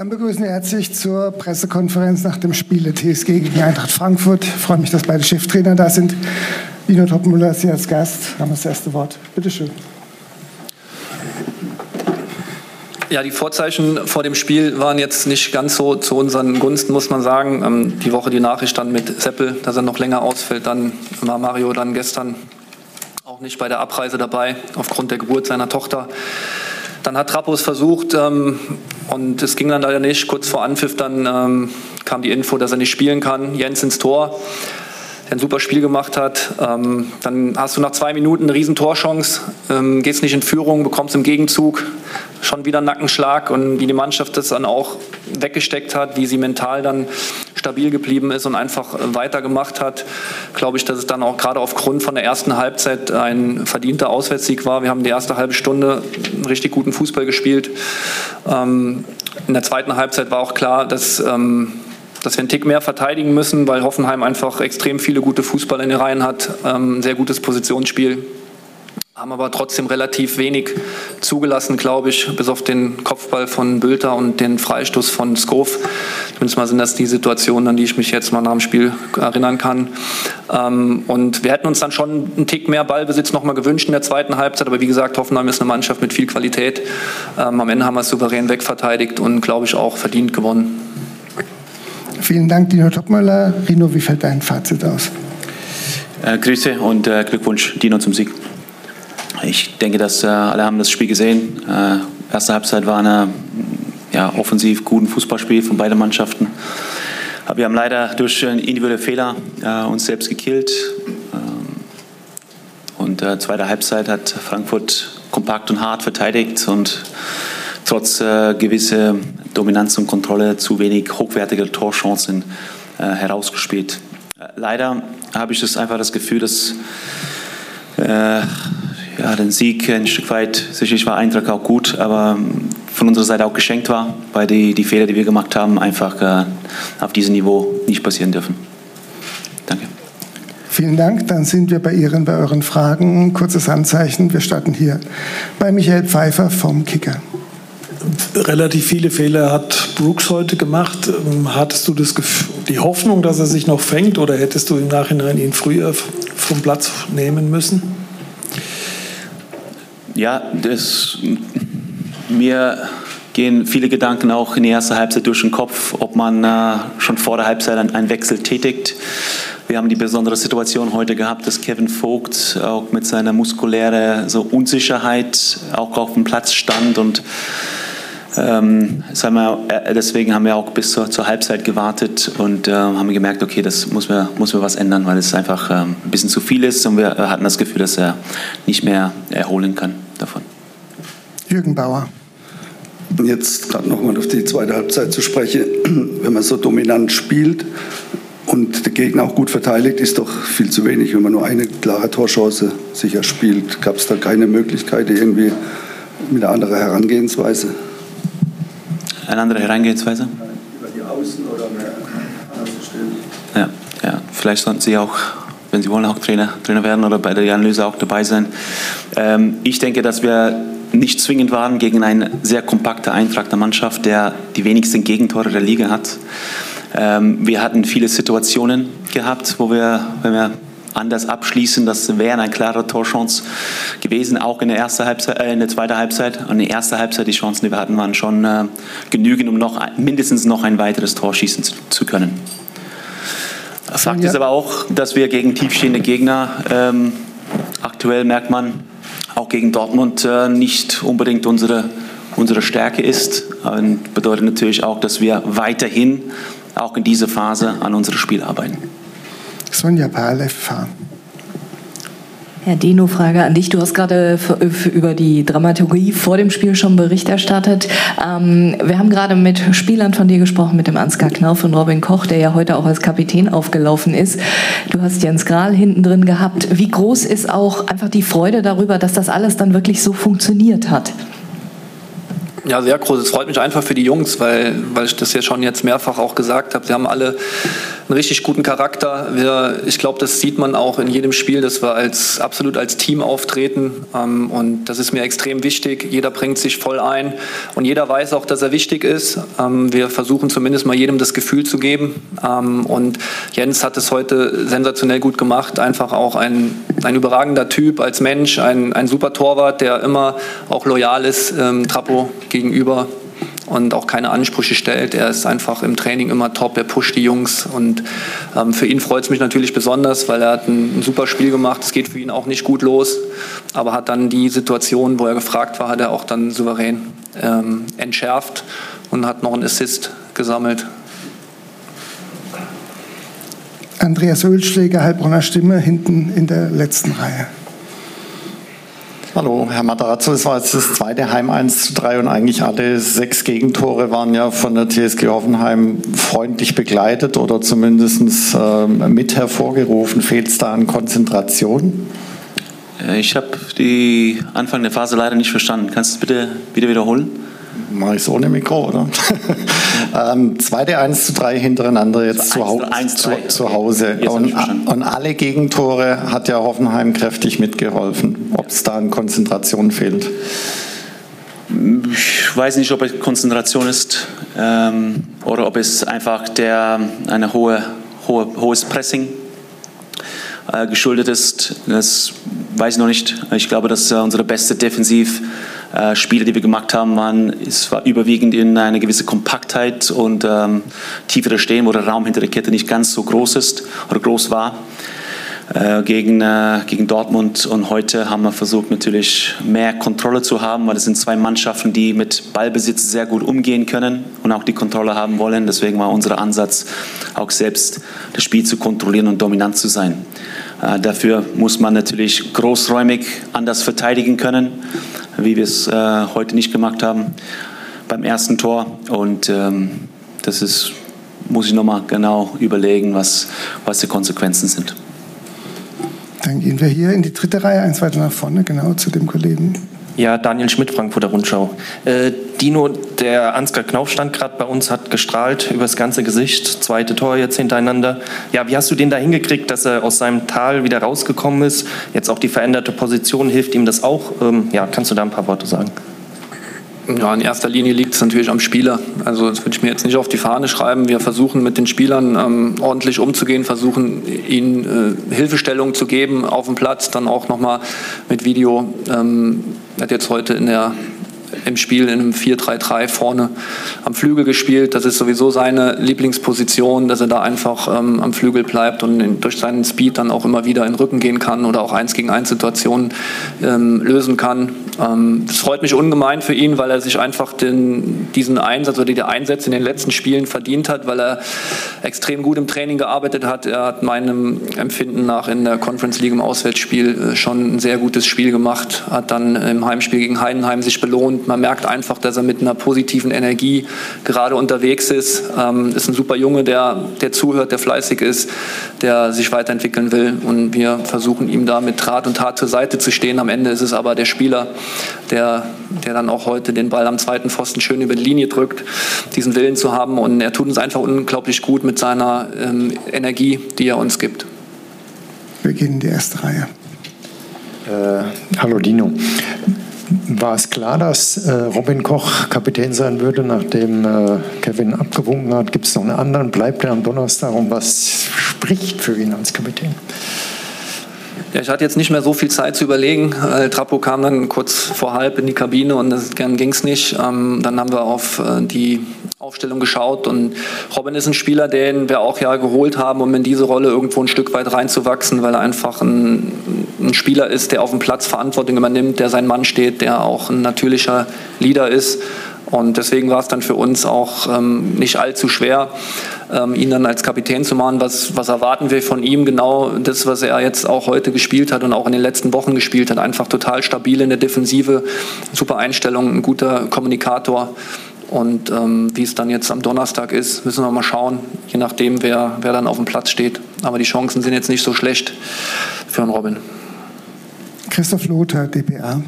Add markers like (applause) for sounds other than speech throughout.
Dann begrüßen wir herzlich zur Pressekonferenz nach dem Spiel der TSG gegen Eintracht Frankfurt. Ich freue mich, dass beide Cheftrainer da sind. Dino Topmüller ist hier als Gast. Haben das erste Wort. Bitte schön. Ja, die Vorzeichen vor dem Spiel waren jetzt nicht ganz so zu unseren Gunsten, muss man sagen. Ähm, die Woche die Nachricht dann mit Seppel, dass er noch länger ausfällt. Dann war Mario dann gestern auch nicht bei der Abreise dabei, aufgrund der Geburt seiner Tochter. Dann hat Trappos versucht ähm, und es ging dann leider nicht. Kurz vor Anpfiff dann ähm, kam die Info, dass er nicht spielen kann. Jens ins Tor ein super Spiel gemacht hat. Ähm, dann hast du nach zwei Minuten eine riesen Torchance, ähm, gehst nicht in Führung, bekommst im Gegenzug schon wieder einen Nackenschlag und wie die Mannschaft das dann auch weggesteckt hat, wie sie mental dann stabil geblieben ist und einfach weitergemacht hat, glaube ich, dass es dann auch gerade aufgrund von der ersten Halbzeit ein verdienter Auswärtssieg war. Wir haben die erste halbe Stunde richtig guten Fußball gespielt. Ähm, in der zweiten Halbzeit war auch klar, dass ähm, dass wir einen Tick mehr verteidigen müssen, weil Hoffenheim einfach extrem viele gute Fußballer in den Reihen hat, ähm, sehr gutes Positionsspiel. Haben aber trotzdem relativ wenig zugelassen, glaube ich, bis auf den Kopfball von Bülter und den Freistoß von Skov. Zumindest mal sind das die Situationen, an die ich mich jetzt mal nach dem Spiel erinnern kann. Ähm, und wir hätten uns dann schon einen Tick mehr Ballbesitz noch mal gewünscht in der zweiten Halbzeit. Aber wie gesagt, Hoffenheim ist eine Mannschaft mit viel Qualität. Ähm, am Ende haben wir es souverän wegverteidigt und, glaube ich, auch verdient gewonnen. Vielen Dank, Dino Topmöller. Rino, wie fällt dein Fazit aus? Äh, Grüße und äh, Glückwunsch, Dino, zum Sieg. Ich denke, dass äh, alle haben das Spiel gesehen. Äh, erste Halbzeit war eine ja, offensiv guten Fußballspiel von beiden Mannschaften. Aber wir haben leider durch individuelle Fehler äh, uns selbst gekillt. Ähm, und äh, zweite Halbzeit hat Frankfurt kompakt und hart verteidigt und trotz äh, gewisser Dominanz und Kontrolle zu wenig hochwertige Torchancen äh, herausgespielt. Äh, leider habe ich das einfach das Gefühl, dass äh, ja, den Sieg ein Stück weit, sicherlich war Eintracht auch gut, aber von unserer Seite auch geschenkt war, weil die, die Fehler, die wir gemacht haben, einfach äh, auf diesem Niveau nicht passieren dürfen. Danke. Vielen Dank. Dann sind wir bei Ihren, bei euren Fragen. Kurzes Handzeichen. Wir starten hier bei Michael Pfeiffer vom Kicker relativ viele Fehler hat Brooks heute gemacht. Ähm, hattest du das Gefühl, die Hoffnung, dass er sich noch fängt oder hättest du im Nachhinein ihn früher vom Platz nehmen müssen? Ja, das, mir gehen viele Gedanken auch in die erste Halbzeit durch den Kopf, ob man äh, schon vor der Halbzeit einen Wechsel tätigt. Wir haben die besondere Situation heute gehabt, dass Kevin Vogt auch mit seiner muskulären so Unsicherheit auch auf dem Platz stand und ähm, wir, äh, deswegen haben wir auch bis zur, zur Halbzeit gewartet und äh, haben gemerkt, okay, das muss wir, muss was ändern, weil es einfach ähm, ein bisschen zu viel ist und wir hatten das Gefühl, dass er nicht mehr erholen kann davon. Jürgen Bauer. Jetzt gerade nochmal auf die zweite Halbzeit zu sprechen. (clears throat) Wenn man so dominant spielt und der Gegner auch gut verteidigt, ist doch viel zu wenig. Wenn man nur eine klare Torchance sicher spielt, gab es da keine Möglichkeit irgendwie mit einer anderen Herangehensweise? eine andere Herangehensweise? Über die Außen oder mehr ja, ja, vielleicht sollten Sie auch, wenn Sie wollen, auch Trainer, Trainer werden oder bei der Analyse auch dabei sein. Ähm, ich denke, dass wir nicht zwingend waren gegen eine sehr kompakte Eintracht der Mannschaft, der die wenigsten Gegentore der Liga hat. Ähm, wir hatten viele Situationen gehabt, wo wir, wenn wir anders abschließen. Das wäre eine klare Torchance gewesen, auch in der, ersten Halbzeit, äh, in der zweiten Halbzeit. Und in der ersten Halbzeit, die Chancen, die wir hatten, waren schon äh, genügend, um noch, mindestens noch ein weiteres Tor schießen zu, zu können. Fakt ist aber auch, dass wir gegen tiefstehende Gegner, ähm, aktuell merkt man, auch gegen Dortmund äh, nicht unbedingt unsere, unsere Stärke ist. Und bedeutet natürlich auch, dass wir weiterhin auch in dieser Phase an unserem Spiel arbeiten. Sonja Palev. Herr Dino, Frage an dich. Du hast gerade über die Dramaturgie vor dem Spiel schon Bericht erstattet. Ähm, wir haben gerade mit Spielern von dir gesprochen, mit dem Ansgar Knauf und Robin Koch, der ja heute auch als Kapitän aufgelaufen ist. Du hast Jens Grahl hinten drin gehabt. Wie groß ist auch einfach die Freude darüber, dass das alles dann wirklich so funktioniert hat? Ja, sehr groß. Es freut mich einfach für die Jungs, weil, weil ich das ja schon jetzt mehrfach auch gesagt habe. Sie haben alle einen richtig guten Charakter. Wir, ich glaube, das sieht man auch in jedem Spiel, dass wir als, absolut als Team auftreten. Ähm, und das ist mir extrem wichtig. Jeder bringt sich voll ein und jeder weiß auch, dass er wichtig ist. Ähm, wir versuchen zumindest mal jedem das Gefühl zu geben. Ähm, und Jens hat es heute sensationell gut gemacht. Einfach auch ein, ein überragender Typ als Mensch, ein, ein super Torwart, der immer auch loyal ist ähm, Trappo gegenüber und auch keine Ansprüche stellt. Er ist einfach im Training immer top, er pusht die Jungs und ähm, für ihn freut es mich natürlich besonders, weil er hat ein, ein, super Spiel gemacht. Es geht für ihn auch nicht gut los, aber hat dann die Situation, wo er gefragt war, hat er auch dann souverän ähm, entschärft und hat noch einen Assist gesammelt. Andreas Ölschläger, Heilbronner Stimme, hinten in der letzten Reihe. Hallo, Herr Matarazzo, es war jetzt das zweite Heim 1 zu 3 und eigentlich alle sechs Gegentore waren ja von der TSG Hoffenheim freundlich begleitet oder zumindest äh, mit hervorgerufen. Fehlt es da an Konzentration? Ich habe die Anfang der Phase leider nicht verstanden. Kannst du es bitte wieder wiederholen? Mache ich es ohne Mikro, oder? (laughs) ähm, zweite 1 zu 3 hintereinander jetzt zu, Hau 1, zu, zu, Hause. Und, und, alle Gegentore hat ja Hoffenheim kräftig mitgeholfen. Ob es da an Konzentration fehlt? Ich weiß nicht, ob es Konzentration ist ähm, oder ob es einfach der, eine hohe, hohe, hohes Pressing äh, geschuldet ist. Das weiß ich noch nicht. Ich glaube, dass äh, unsere beste Defensiv äh, Spiele, die wir gemacht haben, waren, es war überwiegend in eine gewisse Kompaktheit und ähm, tiefere Stehen, wo der Raum hinter der Kette nicht ganz so groß ist oder groß war. Äh, gegen, äh, gegen Dortmund und heute haben wir versucht natürlich mehr Kontrolle zu haben, weil es sind zwei Mannschaften, die mit Ballbesitz sehr gut umgehen können und auch die Kontrolle haben wollen. Deswegen war unser Ansatz auch selbst das Spiel zu kontrollieren und dominant zu sein. Äh, dafür muss man natürlich großräumig anders verteidigen können wie wir es äh, heute nicht gemacht haben beim ersten Tor. Und ähm, das ist, muss ich nochmal genau überlegen, was, was die Konsequenzen sind. Dann gehen wir hier in die dritte Reihe, eins weiter nach vorne, genau zu dem Kollegen. Ja, Daniel Schmidt, Frankfurter Rundschau. Äh, Dino, der Ansgar Knauf stand gerade bei uns, hat gestrahlt übers ganze Gesicht, zweite Tor jetzt hintereinander. Ja, wie hast du den da hingekriegt, dass er aus seinem Tal wieder rausgekommen ist? Jetzt auch die veränderte Position, hilft ihm das auch? Ähm, ja, kannst du da ein paar Worte sagen? Ja, in erster Linie liegt es natürlich am Spieler. Also das würde ich mir jetzt nicht auf die Fahne schreiben. Wir versuchen mit den Spielern ähm, ordentlich umzugehen, versuchen ihnen äh, Hilfestellung zu geben auf dem Platz, dann auch nochmal mit Video. Ähm, hat jetzt heute in der im Spiel in einem 4-3-3 vorne am Flügel gespielt. Das ist sowieso seine Lieblingsposition, dass er da einfach ähm, am Flügel bleibt und in, durch seinen Speed dann auch immer wieder in den Rücken gehen kann oder auch 1 gegen 1 Situationen ähm, lösen kann. Ähm, das freut mich ungemein für ihn, weil er sich einfach den, diesen Einsatz oder die Einsätze in den letzten Spielen verdient hat, weil er extrem gut im Training gearbeitet hat. Er hat meinem Empfinden nach in der Conference League im Auswärtsspiel äh, schon ein sehr gutes Spiel gemacht, hat dann im Heimspiel gegen Heidenheim sich belohnt man merkt einfach, dass er mit einer positiven Energie gerade unterwegs ist. Ähm, ist ein super Junge, der, der zuhört, der fleißig ist, der sich weiterentwickeln will. Und wir versuchen ihm da mit Rat und Tat zur Seite zu stehen. Am Ende ist es aber der Spieler, der, der dann auch heute den Ball am zweiten Pfosten schön über die Linie drückt, diesen Willen zu haben. Und er tut uns einfach unglaublich gut mit seiner ähm, Energie, die er uns gibt. Wir gehen in die erste Reihe. Äh, hallo Dino. War es klar, dass äh, Robin Koch Kapitän sein würde, nachdem äh, Kevin abgewunken hat? Gibt es noch einen anderen? Bleibt er am Donnerstag? Und was spricht für ihn als Kapitän? Ja, ich hatte jetzt nicht mehr so viel Zeit zu überlegen. Äh, Trappo kam dann kurz vor halb in die Kabine und dann ging es nicht. Ähm, dann haben wir auf äh, die Aufstellung geschaut und Robin ist ein Spieler, den wir auch ja geholt haben, um in diese Rolle irgendwo ein Stück weit reinzuwachsen, weil er einfach ein, ein Spieler ist, der auf dem Platz Verantwortung übernimmt, der sein Mann steht, der auch ein natürlicher Leader ist. Und deswegen war es dann für uns auch ähm, nicht allzu schwer, ähm, ihn dann als Kapitän zu machen. Was, was erwarten wir von ihm? Genau das, was er jetzt auch heute gespielt hat und auch in den letzten Wochen gespielt hat. Einfach total stabil in der Defensive, super Einstellung, ein guter Kommunikator. Und ähm, wie es dann jetzt am Donnerstag ist, müssen wir mal schauen, je nachdem, wer, wer dann auf dem Platz steht. Aber die Chancen sind jetzt nicht so schlecht für einen Robin. Christoph Lothar, dpa.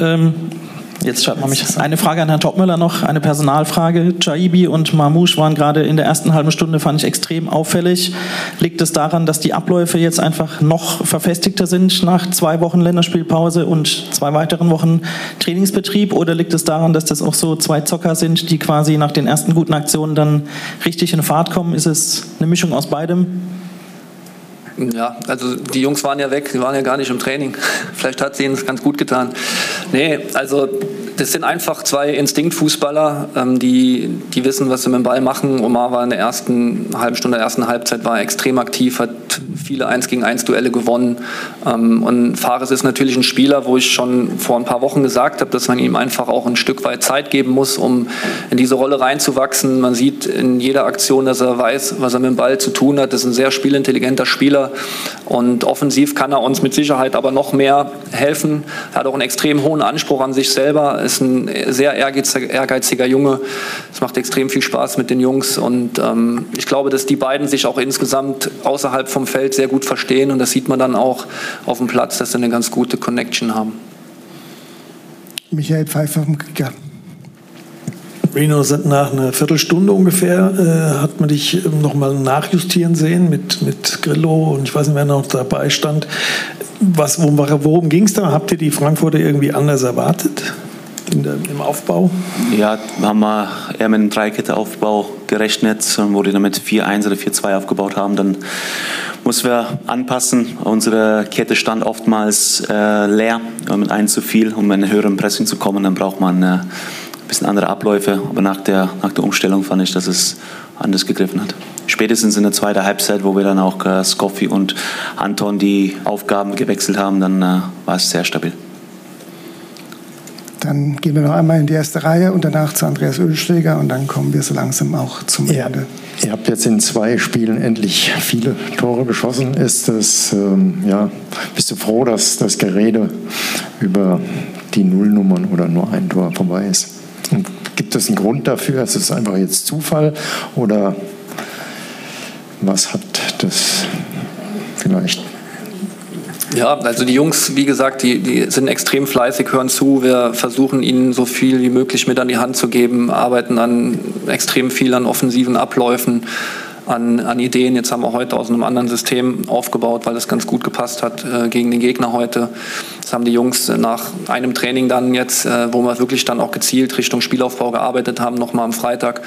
Ähm, Jetzt schreibt man mich. Eine Frage an Herrn Topmüller noch, eine Personalfrage. Chaibi und Mamouche waren gerade in der ersten halben Stunde, fand ich extrem auffällig. Liegt es daran, dass die Abläufe jetzt einfach noch verfestigter sind nach zwei Wochen Länderspielpause und zwei weiteren Wochen Trainingsbetrieb? Oder liegt es daran, dass das auch so zwei Zocker sind, die quasi nach den ersten guten Aktionen dann richtig in Fahrt kommen? Ist es eine Mischung aus beidem? Ja, also die Jungs waren ja weg, die waren ja gar nicht im Training. (laughs) Vielleicht hat es ihnen ganz gut getan. Nee, also das sind einfach zwei Instinktfußballer, ähm, die, die wissen, was sie mit dem Ball machen. Omar war in der ersten halben Stunde, der ersten Halbzeit war extrem aktiv, hat viele 1 gegen 1 Duelle gewonnen. Ähm, und Fares ist natürlich ein Spieler, wo ich schon vor ein paar Wochen gesagt habe, dass man ihm einfach auch ein Stück weit Zeit geben muss, um in diese Rolle reinzuwachsen. Man sieht in jeder Aktion, dass er weiß, was er mit dem Ball zu tun hat. Das ist ein sehr spielintelligenter Spieler und offensiv kann er uns mit Sicherheit aber noch mehr helfen. Er hat auch einen extrem hohen Anspruch an sich selber ist ein sehr ehrgeiziger, Junge. Es macht extrem viel Spaß mit den Jungs und ähm, ich glaube, dass die beiden sich auch insgesamt außerhalb vom Feld sehr gut verstehen und das sieht man dann auch auf dem Platz, dass sie eine ganz gute Connection haben. Michael Pfeiffer Kicker. Reno, nach einer Viertelstunde ungefähr äh, hat man dich ähm, nochmal nachjustieren sehen mit, mit Grillo und ich weiß nicht, wer noch dabei stand. Was, worum, worum ging es da? Habt ihr die Frankfurter irgendwie anders erwartet? der, im Aufbau? Ja, haben wir eher mit einem Dreikette-Aufbau gerechnet wo die damit 4-1 oder 4-2 aufgebaut haben, dann mussten wir anpassen. Unsere Kette stand oftmals äh, leer, mit einem zu viel, um in einen höheren Pressing zu kommen. Dann braucht man äh, bisschen andere Abläufe. Aber nach der, nach der Umstellung fand ich, dass es anders gegriffen hat. Spätestens in der zweiten Halbzeit, wo wir dann auch äh, Scoffi und Anton die Aufgaben gewechselt haben, dann äh, war es sehr stabil. Dann gehen wir noch einmal in die erste Reihe und danach zu Andreas Ölschläger und dann kommen wir so langsam auch zum ja. Ende. Ihr habt jetzt in zwei Spielen endlich viele Tore geschossen. Ist das, ähm, ja, bist du froh, dass das Gerede über die Nullnummern oder nur ein Tor vorbei ist? Gibt es einen Grund dafür? Ist es einfach jetzt Zufall oder was hat das vielleicht ja, also die Jungs, wie gesagt, die, die sind extrem fleißig, hören zu. Wir versuchen ihnen so viel wie möglich mit an die Hand zu geben, arbeiten an extrem viel an offensiven Abläufen an, an Ideen. Jetzt haben wir heute aus einem anderen System aufgebaut, weil es ganz gut gepasst hat äh, gegen den Gegner heute. Das haben die Jungs nach einem Training dann jetzt, äh, wo wir wirklich dann auch gezielt Richtung Spielaufbau gearbeitet haben, nochmal am Freitag,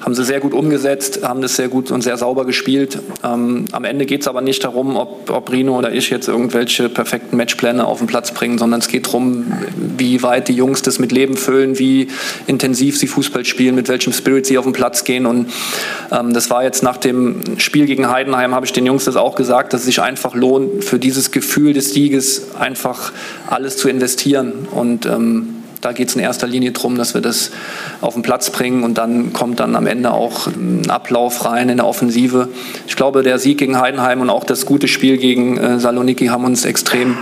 haben sie sehr gut umgesetzt, haben das sehr gut und sehr sauber gespielt. Ähm, am Ende geht es aber nicht darum, ob, ob Rino oder ich jetzt irgendwelche perfekten Matchpläne auf den Platz bringen, sondern es geht darum, wie weit die Jungs das mit Leben füllen, wie intensiv sie Fußball spielen, mit welchem Spirit sie auf den Platz gehen. Und das war jetzt nach dem Spiel gegen Heidenheim, habe ich den Jungs das auch gesagt, dass es sich einfach lohnt, für dieses Gefühl des Sieges einfach alles zu investieren. Und ähm, da geht es in erster Linie darum, dass wir das auf den Platz bringen und dann kommt dann am Ende auch ein Ablauf rein in der Offensive. Ich glaube, der Sieg gegen Heidenheim und auch das gute Spiel gegen äh, Saloniki haben uns extrem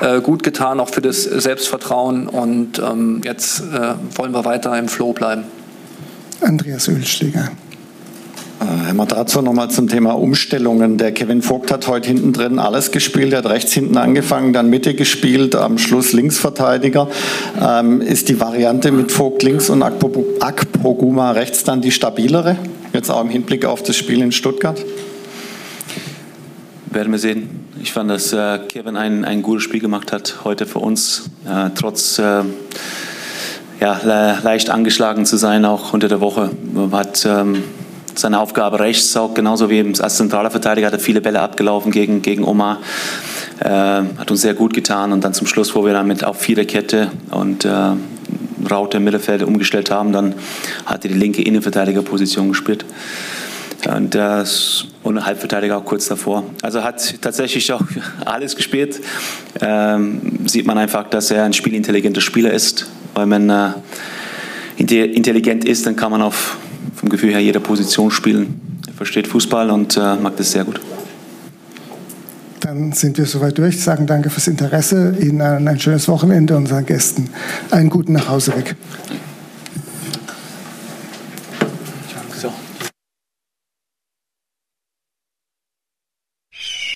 äh, gut getan, auch für das Selbstvertrauen. Und ähm, jetzt äh, wollen wir weiter im Flow bleiben. Andreas Ölschläger. Äh, Herr Matrazzo, nochmal zum Thema Umstellungen. Der Kevin Vogt hat heute hinten drin alles gespielt. Er hat rechts hinten angefangen, dann Mitte gespielt, am Schluss Linksverteidiger. Ähm, ist die Variante mit Vogt links und Akpoguma rechts dann die stabilere? Jetzt auch im Hinblick auf das Spiel in Stuttgart? Werden wir sehen. Ich fand, dass äh, Kevin ein, ein gutes Spiel gemacht hat heute für uns. Äh, trotz äh, ja, leicht angeschlagen zu sein, auch unter der Woche. Hat ähm, seine Aufgabe rechts, auch genauso wie als zentraler Verteidiger hat er viele Bälle abgelaufen gegen, gegen Omar. Äh, hat uns sehr gut getan und dann zum Schluss, wo wir dann mit auf Viererkette und äh, Raute im Mittelfeld umgestellt haben, dann hat er die linke Innenverteidigerposition gespielt. Und, äh, und Halbverteidiger auch kurz davor. Also hat tatsächlich auch (laughs) alles gespielt. Ähm, sieht man einfach, dass er ein spielintelligenter Spieler ist. Weil man äh, intelligent ist, dann kann man auf vom Gefühl her jeder Position spielen. Er versteht Fußball und äh, mag das sehr gut. Dann sind wir soweit durch. Sagen danke fürs Interesse. Ihnen ein schönes Wochenende, unseren Gästen einen guten Nachhauseweg.